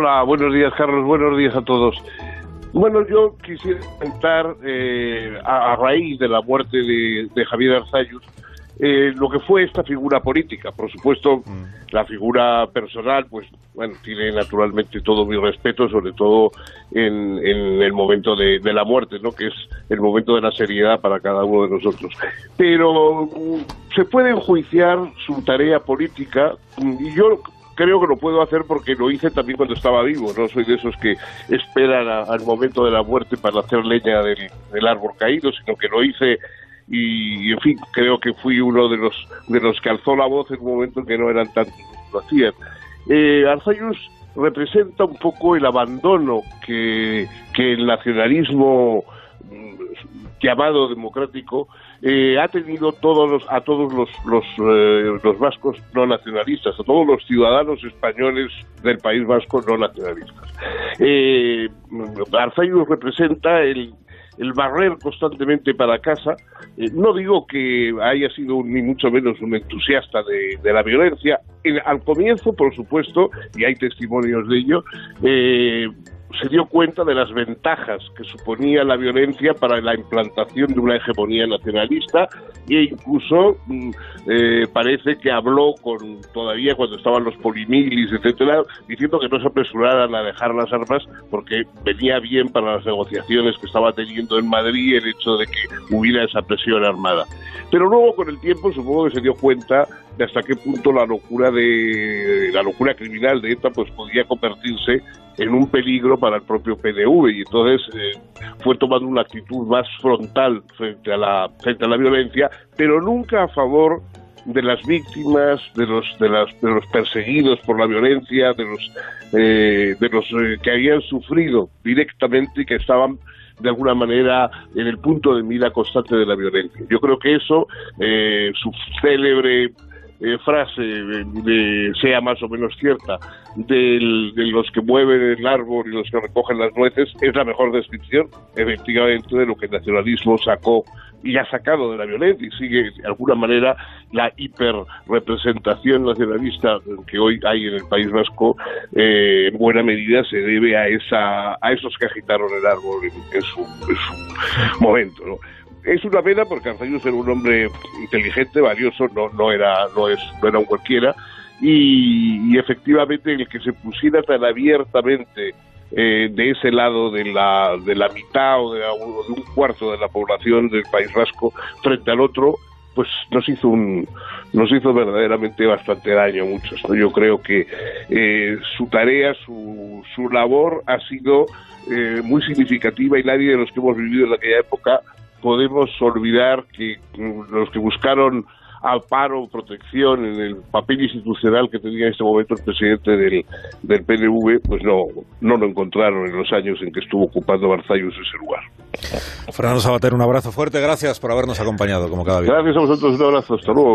Hola, buenos días, Carlos. Buenos días a todos. Bueno, yo quisiera comentar, eh, a, raíz de la muerte de, Javier Arzayus, eh, lo que fue esta figura política. Por supuesto, mm. la figura personal, pues, bueno, tiene naturalmente todo mi respeto, sobre todo en, el momento de, la muerte, ¿no? Que es el momento de la seriedad para cada uno de nosotros. Pero mm, se puede enjuiciar su tarea política, y yo creo que lo puedo hacer porque lo hice también cuando estaba vivo. No soy de esos que esperan al momento de la muerte para hacer leña del, árbol caído, sino que lo hice y, en fin, creo que fui uno de los de los que alzó la voz en un momento en que no eran tantos que lo hacían. Eh, representa un poco el abandono que, que el nacionalismo llamado democrático eh, ha tenido todos los, a todos los, los, eh, los, vascos no nacionalistas, a todos los ciudadanos españoles del País Vasco no nacionalistas. Eh, representa el, el barrer constantemente para casa. Eh, no digo que haya sido ni mucho menos un entusiasta de, de la violencia. al comienzo, por supuesto, y hay testimonios de ello, eh, se dio cuenta de las ventajas que suponía la violencia para la implantación de una hegemonía nacionalista e incluso mm, eh, parece que habló con todavía cuando estaban los polimilis, etcétera, diciendo que no se apresuraran a dejar las armas porque venía bien para las negociaciones que estaba teniendo en Madrid el hecho de que hubiera esa presión armada. Pero luego con el tiempo supongo que se dio cuenta de hasta qué punto la locura de la locura criminal de ETA pues podía convertirse en un peligro para el propio PNV y entonces eh, fue tomando una actitud más frontal frente a la frente a la violencia, pero nunca a favor de las víctimas, de los de, las, de los perseguidos por la violencia, de los eh, de los eh, que habían sufrido directamente y que estaban de alguna manera en el punto de mira constante de la violencia. Yo creo que eso, su célebre eh, frase de, sea más o menos cierta de los que mueven el árbol y los que recogen las nueces es la mejor descripción efectivamente de lo que el nacionalismo sacó y ha sacado de la violencia y sigue de alguna manera la hiperrepresentación nacionalista que hoy hay en el País Vasco eh, en buena medida se debe a esa a esos que agitaron el árbol en, su, en su momento ¿no? es una pena porque Arzayus era un hombre inteligente, valioso, no, no, era, no, es, no era un cualquiera, y, efectivamente el que se pusiera tan abiertamente eh, de ese lado de la, de la mitad o de, un cuarto de la población del País Vasco frente al otro, pues nos hizo un nos hizo verdaderamente bastante daño muchos. Yo creo que eh, su tarea, su, su labor ha sido eh, muy significativa y nadie de los que hemos vivido en aquella época podemos olvidar que los que buscaron paro protección en el papel institucional que tenía en este momento el presidente del, del PNV, pues no, no lo encontraron en los años en que estuvo ocupando Barzayus ese lugar. Fernando Sabater, un abrazo fuerte, gracias por habernos acompañado como cada día. Gracias a vosotros, un abrazo, hasta luego.